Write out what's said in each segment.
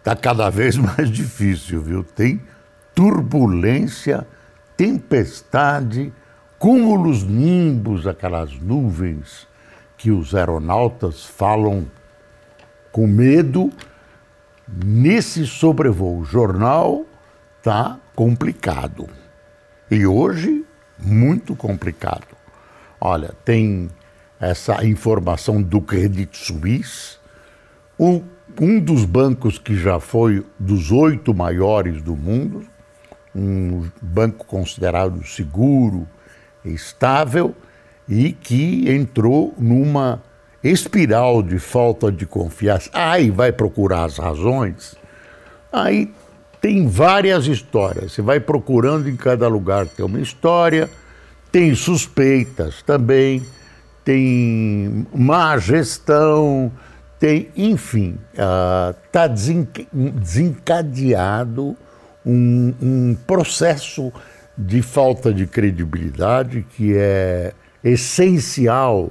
está cada vez mais difícil, viu? Tem turbulência, tempestade, cúmulos nimbos, aquelas nuvens que os aeronautas falam com medo. Nesse sobrevoo, o jornal está complicado. E hoje, muito complicado. Olha, tem essa informação do Credit Suisse, um, um dos bancos que já foi dos oito maiores do mundo, um banco considerado seguro, estável e que entrou numa espiral de falta de confiança. Aí vai procurar as razões. Aí tem várias histórias. Você vai procurando em cada lugar tem uma história, tem suspeitas também, tem má gestão, tem, enfim, está uh, desencadeado um, um processo de falta de credibilidade que é essencial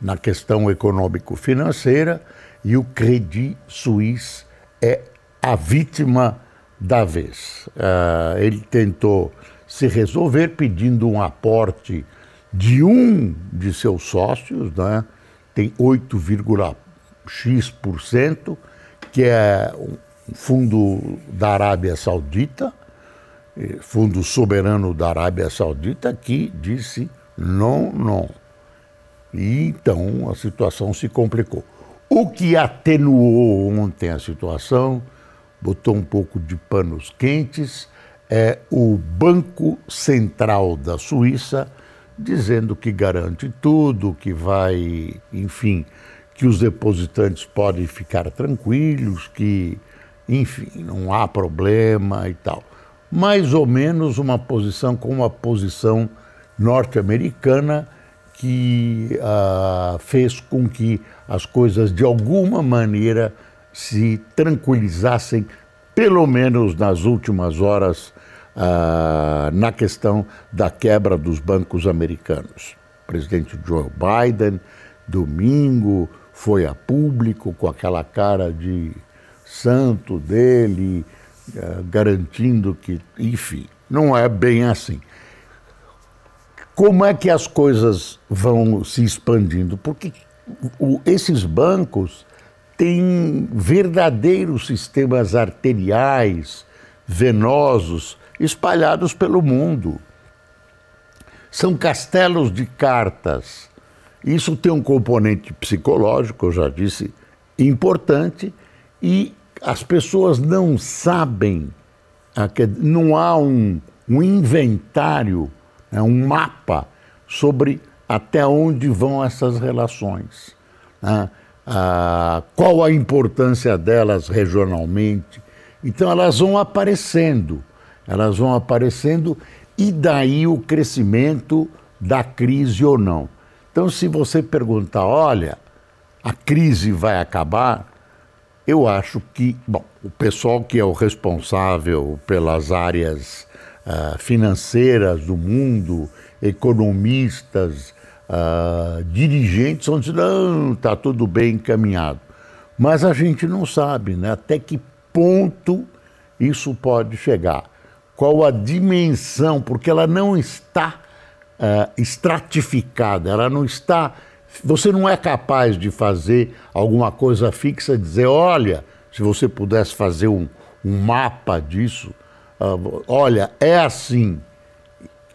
na questão econômico-financeira e o Credit Suisse é a vítima da vez. Uh, ele tentou se resolver pedindo um aporte de um de seus sócios, né? tem 8,x%, que é um fundo da Arábia Saudita, eh, fundo soberano da Arábia Saudita, que disse não, não. E então a situação se complicou. O que atenuou ontem a situação, botou um pouco de panos quentes, é o Banco Central da Suíça dizendo que garante tudo, que vai, enfim, que os depositantes podem ficar tranquilos, que, enfim, não há problema e tal. Mais ou menos uma posição com uma posição norte-americana que uh, fez com que as coisas de alguma maneira se tranquilizassem, pelo menos nas últimas horas, uh, na questão da quebra dos bancos americanos. O presidente Joe Biden, domingo, foi a público com aquela cara de santo dele, uh, garantindo que, enfim, não é bem assim como é que as coisas vão se expandindo? Porque esses bancos têm verdadeiros sistemas arteriais, venosos, espalhados pelo mundo. São castelos de cartas. Isso tem um componente psicológico, eu já disse, importante, e as pessoas não sabem, não há um, um inventário é um mapa sobre até onde vão essas relações, né? ah, qual a importância delas regionalmente. Então elas vão aparecendo, elas vão aparecendo e daí o crescimento da crise ou não. Então, se você perguntar, olha, a crise vai acabar, eu acho que, bom, o pessoal que é o responsável pelas áreas uh, financeiras do mundo, economistas, uh, dirigentes vão dizer, não, está tudo bem encaminhado. Mas a gente não sabe né, até que ponto isso pode chegar. Qual a dimensão, porque ela não está uh, estratificada, ela não está. Você não é capaz de fazer alguma coisa fixa, dizer, olha, se você pudesse fazer um, um mapa disso, uh, olha, é assim.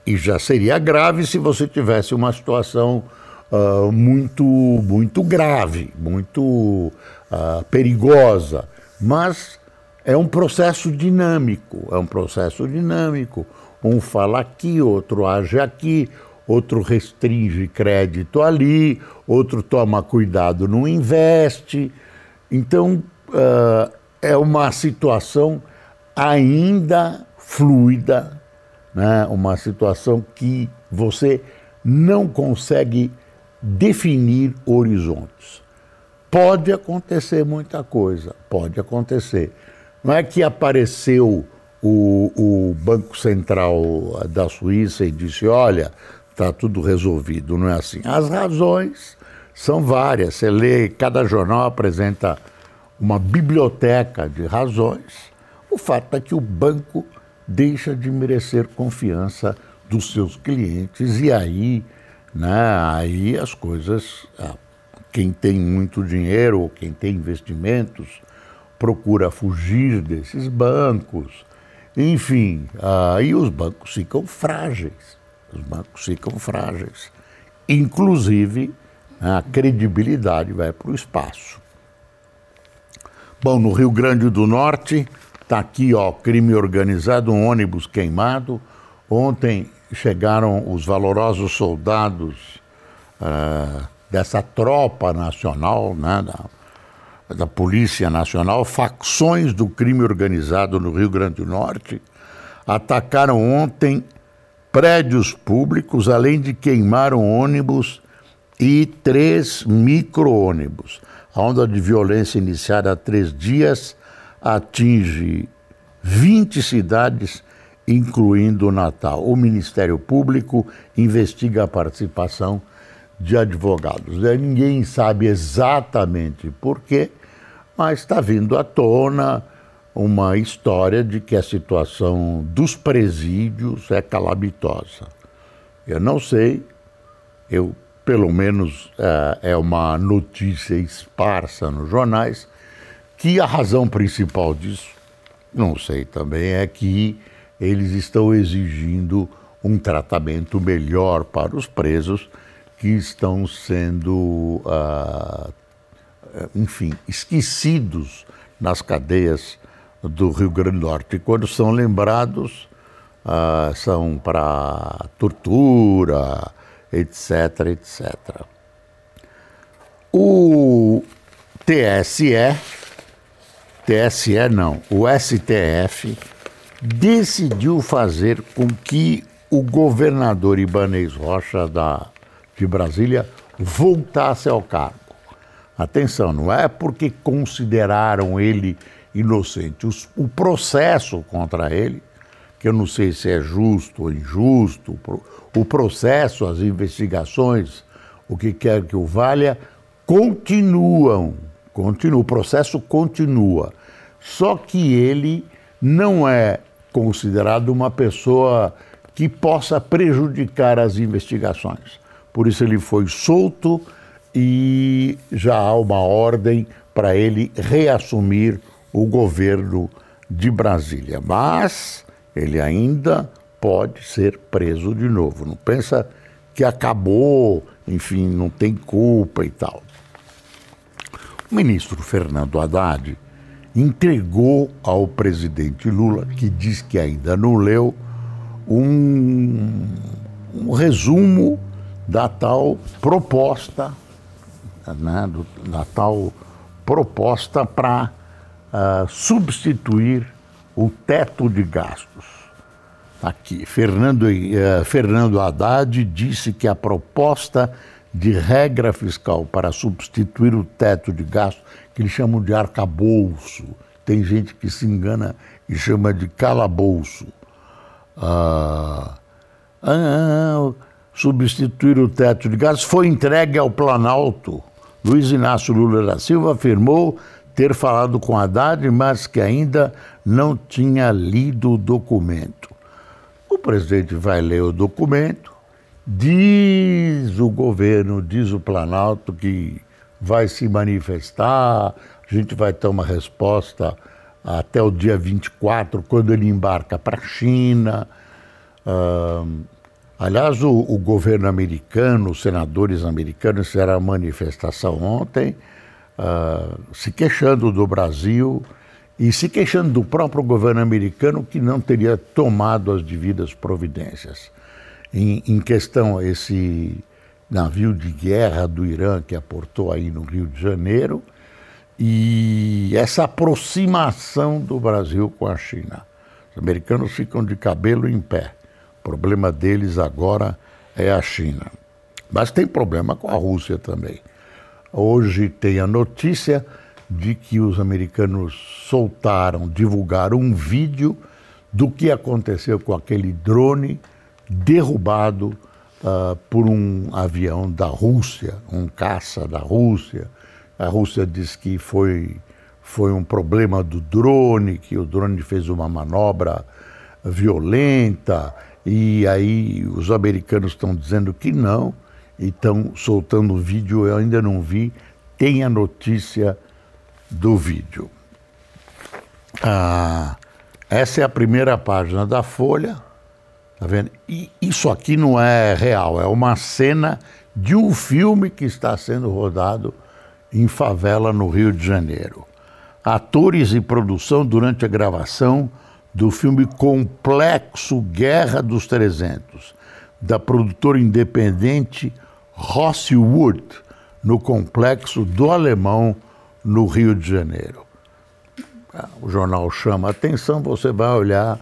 E já seria grave se você tivesse uma situação uh, muito, muito grave, muito uh, perigosa. Mas é um processo dinâmico, é um processo dinâmico. Um fala aqui, outro age aqui, outro restringe crédito ali, outro toma cuidado, não investe. Então, uh, é uma situação ainda fluida, né? uma situação que você não consegue definir horizontes. Pode acontecer muita coisa, pode acontecer. Não é que apareceu o, o Banco Central da Suíça e disse: olha, está tudo resolvido. Não é assim. As razões são várias. Você lê, cada jornal apresenta uma biblioteca de razões. O fato é que o banco deixa de merecer confiança dos seus clientes e aí, né, aí as coisas, quem tem muito dinheiro ou quem tem investimentos procura fugir desses bancos. Enfim, aí os bancos ficam frágeis. Os bancos ficam frágeis. Inclusive, a credibilidade vai para o espaço. Bom, no Rio Grande do Norte, está aqui, ó, crime organizado, um ônibus queimado. Ontem chegaram os valorosos soldados uh, dessa tropa nacional, né, da, da Polícia Nacional, facções do crime organizado no Rio Grande do Norte, atacaram ontem prédios públicos, além de queimar um ônibus e três micro-ônibus. A onda de violência iniciada há três dias atinge 20 cidades, incluindo o Natal. O Ministério Público investiga a participação de advogados. Ninguém sabe exatamente por quê, mas está vindo à tona uma história de que a situação dos presídios é calamitosa. Eu não sei, eu pelo menos é, é uma notícia esparsa nos jornais, que a razão principal disso, não sei também, é que eles estão exigindo um tratamento melhor para os presos que estão sendo, ah, enfim, esquecidos nas cadeias do Rio Grande do Norte. E quando são lembrados, ah, são para tortura, etc, etc. O TSE, TSE não, o STF decidiu fazer com que o governador Ibanez Rocha da, de Brasília voltasse ao cargo. Atenção, não é porque consideraram ele inocente. o processo contra ele, que eu não sei se é justo ou injusto, o processo, as investigações, o que quer que o valha, continuam. Continua, o processo continua. Só que ele não é considerado uma pessoa que possa prejudicar as investigações. Por isso ele foi solto e já há uma ordem para ele reassumir o governo de Brasília. Mas ele ainda pode ser preso de novo. Não pensa que acabou, enfim, não tem culpa e tal. O ministro Fernando Haddad entregou ao presidente Lula, que diz que ainda não leu, um, um resumo da tal proposta, né, do, da tal proposta para uh, substituir o teto de gastos. Aqui, Fernando, uh, Fernando Haddad disse que a proposta de regra fiscal para substituir o teto de gastos, que eles chamam de arcabouço, tem gente que se engana e chama de calabouço. Uh, uh, substituir o teto de gastos foi entregue ao Planalto. Luiz Inácio Lula da Silva afirmou ter falado com Haddad, mas que ainda não tinha lido o documento. O presidente vai ler o documento, diz o governo, diz o Planalto que vai se manifestar, a gente vai ter uma resposta até o dia 24, quando ele embarca para a China. Aliás, o, o, governo americano, os senadores americanos fizeram a manifestação ontem uh, se queixando do Brasil e se queixando do próprio governo americano que não teria tomado as devidas providências. Em, em questão, esse navio de guerra do Irã que aportou aí no Rio de Janeiro, e essa aproximação do Brasil com a China. Os americanos ficam de cabelo em pé. O problema deles agora é a China. Mas tem problema com a Rússia também. Hoje tem a notícia de que os americanos soltaram, divulgaram um vídeo do que aconteceu com aquele drone derrubado uh, por um avião da Rússia, um caça da Rússia. A Rússia diz que foi, foi um problema do drone, que o drone fez uma manobra violenta, e aí os americanos estão dizendo que não, e estão soltando o vídeo, eu ainda não vi, tem a notícia do vídeo. Ah, essa é a primeira página da Folha. Tá vendo? E isso aqui não é real, é uma cena de um filme que está sendo rodado em favela no Rio de Janeiro. Atores e produção durante a gravação do filme Complexo Guerra dos 300, da produtora independente Rossi Wood, no complexo do Alemão, no Rio de Janeiro. O jornal chama atenção, você vai olhar,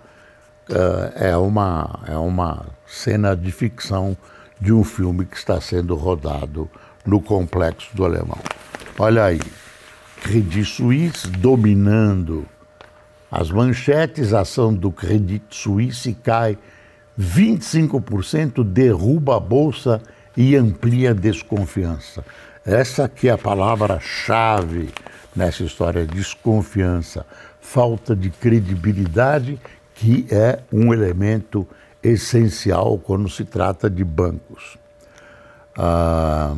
eh, é uma, é uma cena de ficção de um filme que está sendo rodado no complexo do Alemão. Olha aí, Credit Suisse dominando as manchetes, a ação do Credit Suisse cai 25%, derruba a bolsa e amplia a desconfiança. Essa que é a palavra-chave nessa história, desconfiança, falta de credibilidade, que é um elemento essencial quando se trata de bancos. Ah,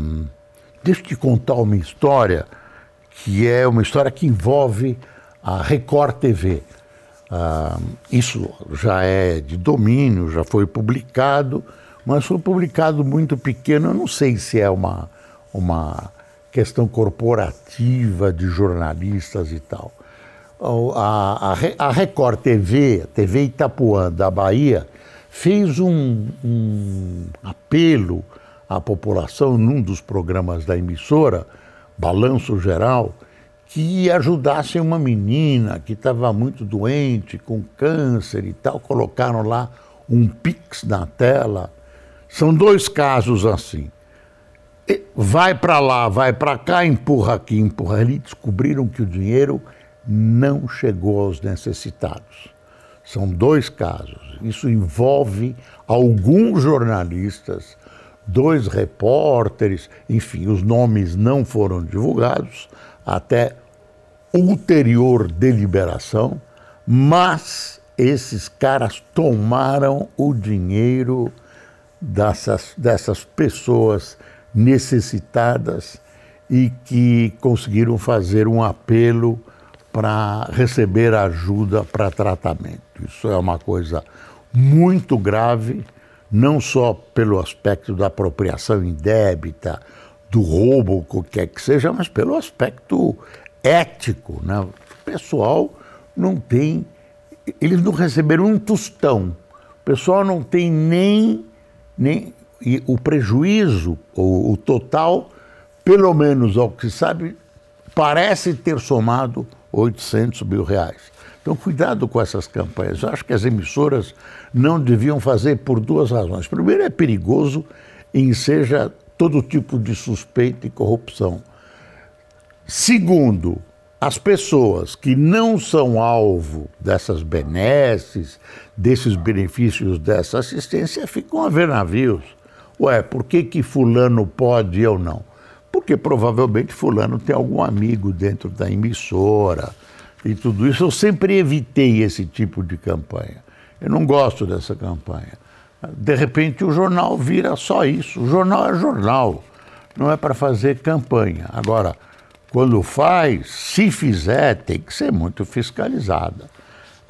deixa eu te contar uma história que é uma história que envolve a Record TV. Ah, isso já é de domínio, já foi publicado, mas foi publicado muito pequeno. Eu não sei se é uma, uma questão corporativa de jornalistas e tal. A, a, a Record TV, a TV Itapuã da Bahia, fez um, um apelo à população num dos programas da emissora, Balanço Geral, que ajudassem uma menina que estava muito doente, com câncer e tal. Colocaram lá um pix na tela. São dois casos assim. Vai para lá, vai para cá, empurra aqui, empurra ali. Descobriram que o dinheiro não chegou aos necessitados. São dois casos. Isso envolve alguns jornalistas, dois repórteres, enfim, os nomes não foram divulgados até ulterior deliberação, mas esses caras tomaram o dinheiro dessas, dessas pessoas necessitadas e que conseguiram fazer um apelo para receber ajuda para tratamento. Isso é uma coisa muito grave, não só pelo aspecto da apropriação indébita, do roubo, o que quer que seja, mas pelo aspecto ético. Né? O pessoal não tem. Eles não receberam um tostão. O pessoal não tem nem. nem o prejuízo, o, o total, pelo menos ao que se sabe, parece ter somado 800 mil reais. Então, cuidado com essas campanhas. Eu acho que as emissoras não deviam fazer por duas razões. Primeiro, é perigoso em seja todo tipo de suspeita e corrupção. Segundo, as pessoas que não são alvo dessas benesses, desses benefícios dessa assistência, ficam a ver navios. Ué, por que, que fulano pode e eu não? Porque provavelmente fulano tem algum amigo dentro da emissora e tudo isso. Eu sempre evitei esse tipo de campanha. Eu não gosto dessa campanha. De repente o jornal vira só isso. O jornal é jornal, não é para fazer campanha. Agora, quando faz, se fizer, tem que ser muito fiscalizada.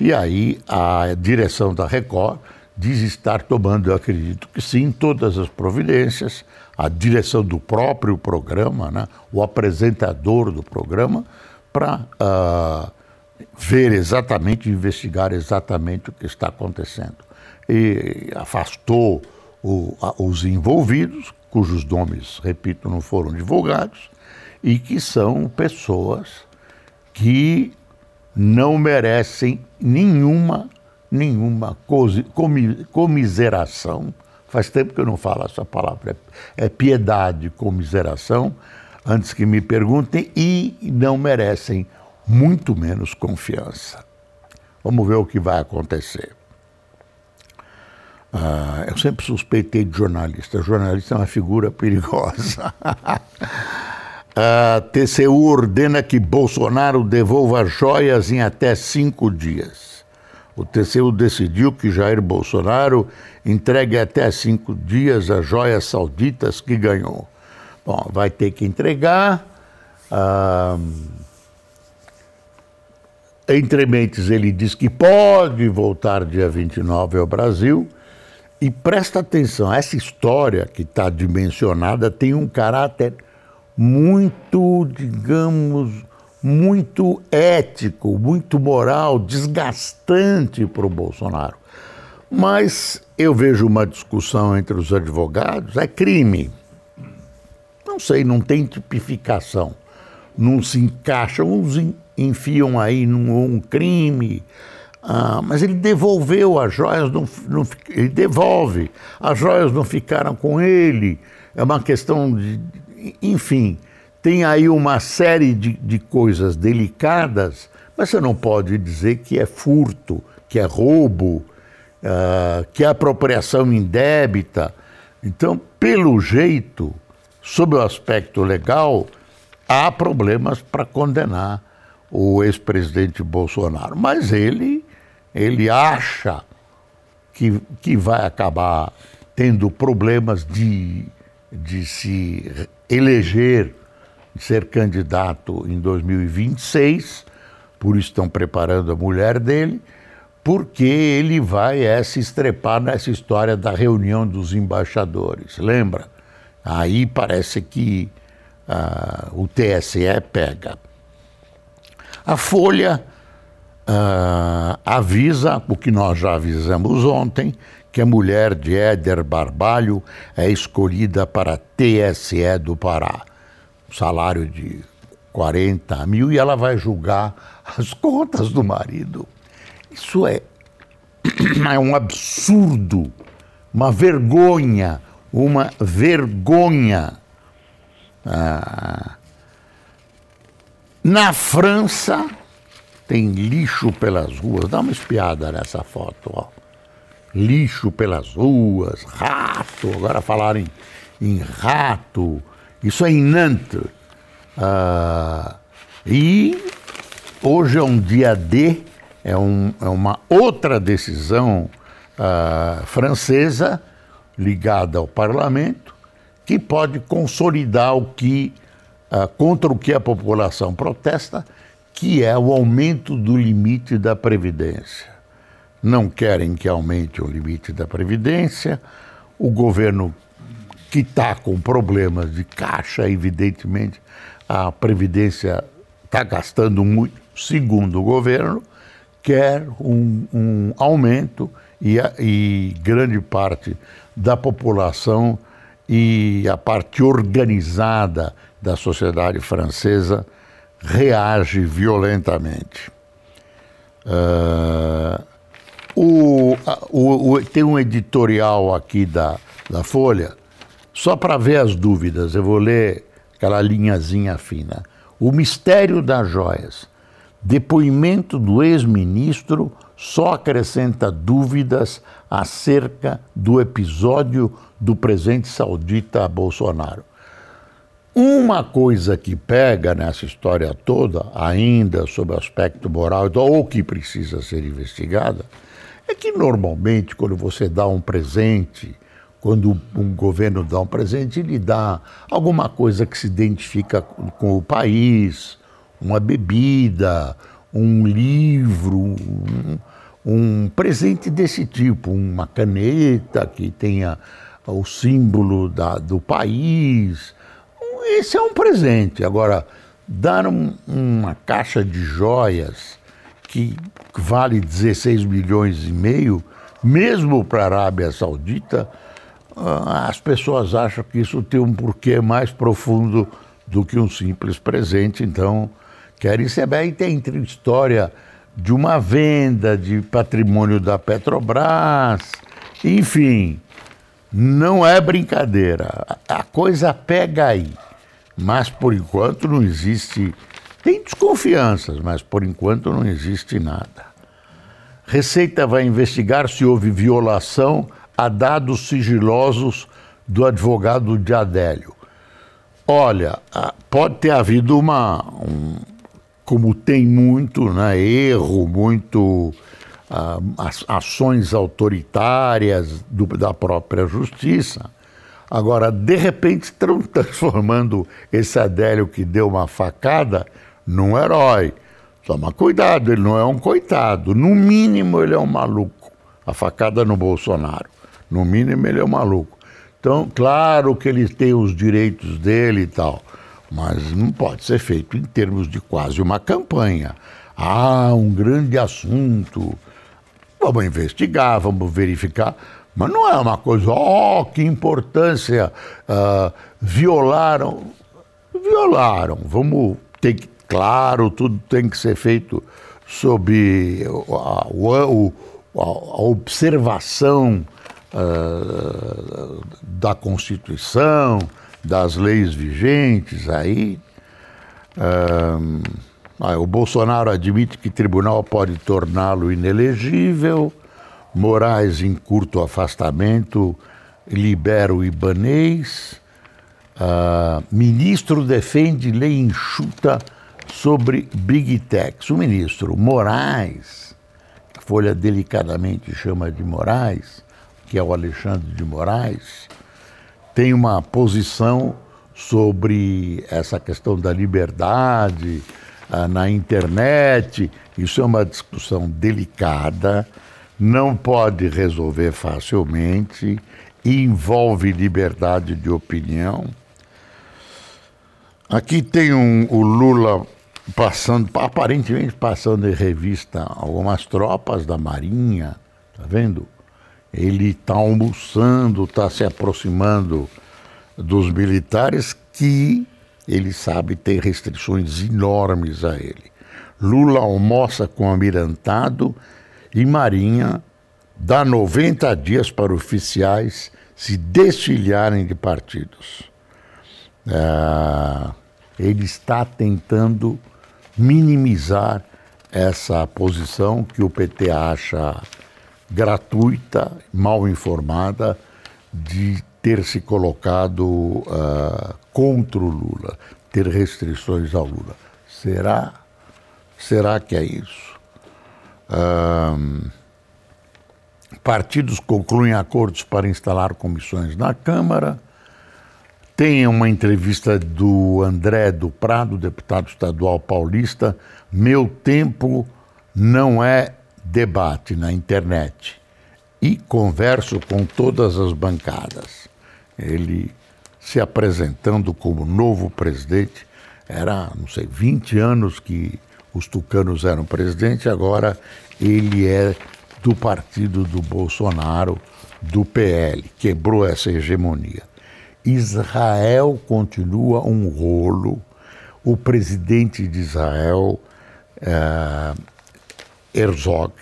E aí a direção da Record diz estar tomando, eu acredito que sim, todas as providências, a direção do próprio programa, né, o apresentador do programa, para uh, ver exatamente, investigar exatamente o que está acontecendo. E afastou o, a, os envolvidos, cujos nomes, repito, não foram divulgados, e que são pessoas que não merecem nenhuma, nenhuma comiseração. Faz tempo que eu não falo essa palavra. É, é piedade, comiseração, antes que me perguntem, e não merecem muito menos confiança. Vamos ver o que vai acontecer. Ah, eu sempre suspeitei de jornalista. Jornalista é uma figura perigosa. A TCU ordena que Bolsonaro devolva joias em até cinco dias. O TCU decidiu que Jair Bolsonaro entregue até cinco dias as joias sauditas que ganhou. Bom, vai ter que entregar. Ah, entre mentes, ele diz que pode voltar dia 29 ao Brasil. E presta atenção, essa história que está dimensionada tem um caráter muito, digamos, muito ético, muito moral, desgastante para o Bolsonaro. Mas eu vejo uma discussão entre os advogados, é crime. Não sei, não tem tipificação. Não se encaixa, uns enfiam aí num um crime. Ah, mas ele devolveu as joias, não, não, ele devolve. As joias não ficaram com ele. É uma questão de, enfim, tem aí uma série de, de coisas delicadas, mas você não pode dizer que é furto, que é roubo, uh, que é apropriação indébita. Então, pelo jeito, sob o aspecto legal, há problemas para condenar o ex-presidente Bolsonaro. Mas ele, ele acha que, que vai acabar tendo problemas de, de se eleger, ser candidato em 2026, por isso estão preparando a mulher dele, porque ele vai é, se estrepar nessa história da reunião dos embaixadores, lembra? Aí parece que ah, o TSE pega. A Folha ah, avisa o que nós já avisamos ontem, que a mulher de Éder Barbalho é escolhida para TSE do Pará. salário de 40 mil e ela vai julgar as contas do marido. Isso é, é um absurdo, uma vergonha, uma vergonha. Ah, na França tem lixo pelas ruas. Dá uma espiada nessa foto, ó lixo pelas ruas, rato, agora falaram em, em rato, isso é em Nantes. Ah, e hoje é um dia D, é, um, é uma outra decisão ah, francesa ligada ao parlamento que pode consolidar o que ah, contra o que a população protesta, que é o aumento do limite da previdência não querem que aumente o limite da Previdência. O governo que está com problemas de caixa, evidentemente, a Previdência está gastando muito, segundo o governo, quer um, um aumento e, a, e grande parte da população e a parte organizada da sociedade francesa reage violentamente. Uh, o, o, o, tem um editorial aqui da, da Folha, só para ver as dúvidas, eu vou ler aquela linhazinha fina. O mistério das joias. Depoimento do ex-ministro só acrescenta dúvidas acerca do episódio do presente saudita Bolsonaro. Uma coisa que pega nessa história toda, ainda sob o aspecto moral, ou que precisa ser investigada, é que normalmente, quando você dá um presente, quando um governo dá um presente, ele dá alguma coisa que se identifica com o país, uma bebida, um livro, um, um presente desse tipo, uma caneta que tenha o símbolo da, do país. Esse é um presente. Agora, dar um, uma caixa de joias que vale 16 milhões e meio, mesmo para a Arábia Saudita, ah, as pessoas acham que isso tem um porquê mais profundo do que um simples presente. Então, querem saber. Aí tem história de uma venda de patrimônio da Petrobras, enfim, não é brincadeira. A coisa pega aí. Mas por enquanto não existe. Tem desconfianças, mas por enquanto não existe nada. Receita vai investigar se houve violação a dados sigilosos do advogado de Adélio. Olha, pode ter havido uma, um, como tem muito, né, erro, muito uh, ações autoritárias do, da própria justiça. Agora, de repente, transformando esse Adélio que deu uma facada num herói. Toma cuidado, ele não é um coitado. No mínimo, ele é um maluco. A facada no Bolsonaro. No mínimo, ele é um maluco. Então, claro que ele tem os direitos dele e tal, mas não pode ser feito em termos de quase uma campanha. Ah, um grande assunto. Vamos investigar, vamos verificar. Mas não é uma coisa, oh, que importância, uh, violaram. Violaram. Vamos ter que, claro, tudo tem que ser feito sob a, a, a observação uh, da Constituição, das leis vigentes aí. Uh, o Bolsonaro admite que tribunal pode torná-lo inelegível. Moraes, em curto afastamento, libera o Ibanês. Uh, ministro defende lei enxuta sobre Big Techs. O ministro Moraes, a Folha delicadamente chama de Moraes, que é o Alexandre de Moraes, tem uma posição sobre essa questão da liberdade uh, na internet. Isso é uma discussão delicada não pode resolver facilmente, envolve liberdade de opinião. Aqui tem um, o Lula passando, aparentemente passando em revista algumas tropas da Marinha, tá vendo? Ele está almoçando, está se aproximando dos militares que ele sabe tem restrições enormes a ele. Lula almoça com o almirantado e Marinha dá 90 dias para oficiais se desfiliarem de partidos. É, ele está tentando minimizar essa posição que o PT acha gratuita, mal informada, de ter se colocado uh, contra o Lula, ter restrições ao Lula. Será? Será que é isso? Partidos concluem acordos para instalar comissões na Câmara. Tem uma entrevista do André do Prado, deputado estadual paulista. Meu tempo não é debate na internet. E converso com todas as bancadas. Ele se apresentando como novo presidente. Era, não sei, 20 anos que os tucanos eram presidente, agora ele é do partido do Bolsonaro, do PL, quebrou essa hegemonia. Israel continua um rolo. O presidente de Israel, é, Herzog,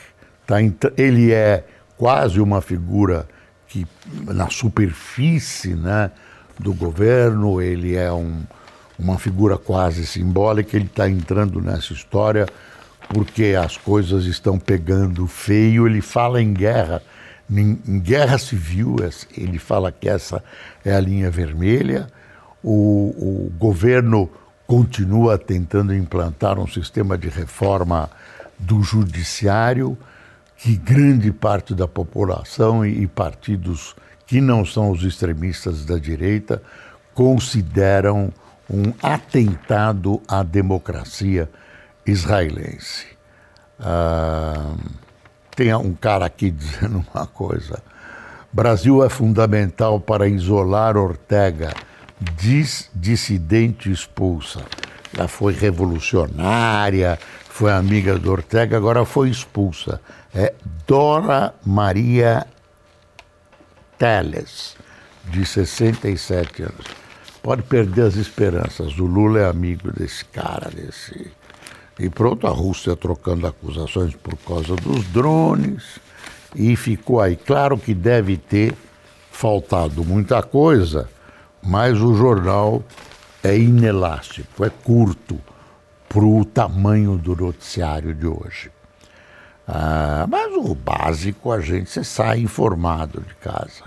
tá, ele é quase uma figura que, na superfície né, do governo, ele é um, uma figura quase simbólica, ele está entrando nessa história porque as coisas estão pegando feio. Ele fala em guerra, em, guerra civil, ele fala que essa é a linha vermelha. O, o governo continua tentando implantar um sistema de reforma do judiciário que grande parte da população e, e partidos que não são os extremistas da direita consideram um atentado à democracia israelense. Ah, tem um cara aqui dizendo uma coisa. Brasil é fundamental para isolar Ortega, diz dissidente expulsa. Ela foi revolucionária, foi amiga do Ortega, agora foi expulsa. É Dora Maria Teles, de 67 anos pode perder as esperanças. O Lula é amigo desse cara, desse E pronto, a Rússia trocando acusações por causa dos drones. E ficou aí. Claro que deve ter faltado muita coisa, mas o jornal é inelástico, é curto para o tamanho do noticiário de hoje. Ah, mas o básico a gente sai informado de casa.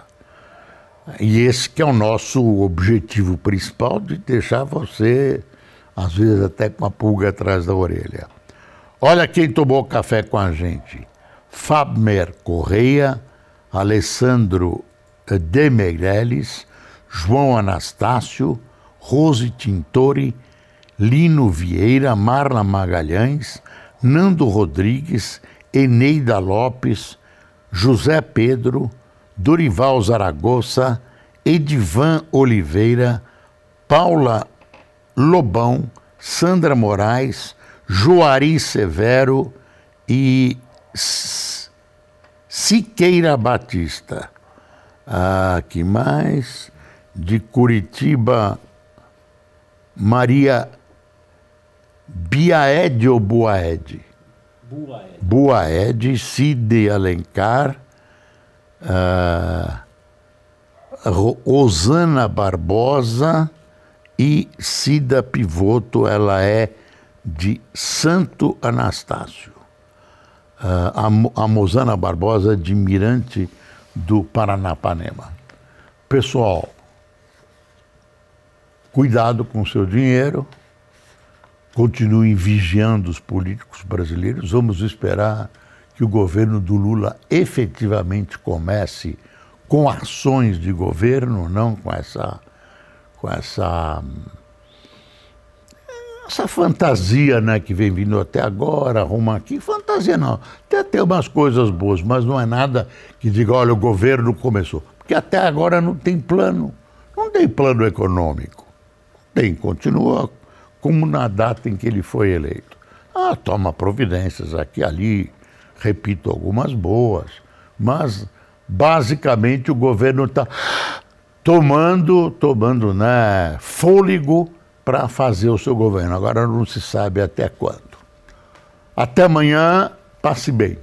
E esse que é o nosso objetivo principal de deixar você, às vezes até com a pulga atrás da orelha. Olha quem tomou café com a gente. Fabmer Correia, Alessandro de Meirelles, João Anastácio, Rose Tintori, Lino Vieira, Marla Magalhães, Nando Rodrigues, Eneida Lopes, José Pedro, Dorival Zaragoza, Edivan Oliveira, Paula Lobão, Sandra Moraes, Joari Severo e Siqueira Batista. Ah, que mais? De Curitiba, Maria Biaed ou Buaed? Buaed. Buaed, Cid Alencar, uh, Rosana Barbosa e Cida Pivoto, ela é de Santo Anastácio. Uh, a, a Mosana Barbosa de Mirante do Paranapanema. Pessoal, cuidado com o seu dinheiro, continuem vigiando os políticos brasileiros. Vamos esperar que o governo do Lula efetivamente comece com ações de governo, não com essa com essa essa fantasia né, que vem vindo até agora, arruma aqui, fantasia não, até tem umas coisas boas, mas não é nada que diga, olha, o governo começou. Porque até agora não tem plano, não tem plano econômico. Tem, continua como na data em que ele foi eleito. Ah, toma providências aqui ali, repito, algumas boas, mas basicamente o governo está tomando, tomando né, fôlego para fazer o seu governo. Agora não se sabe até quando. Até amanhã, passe bem.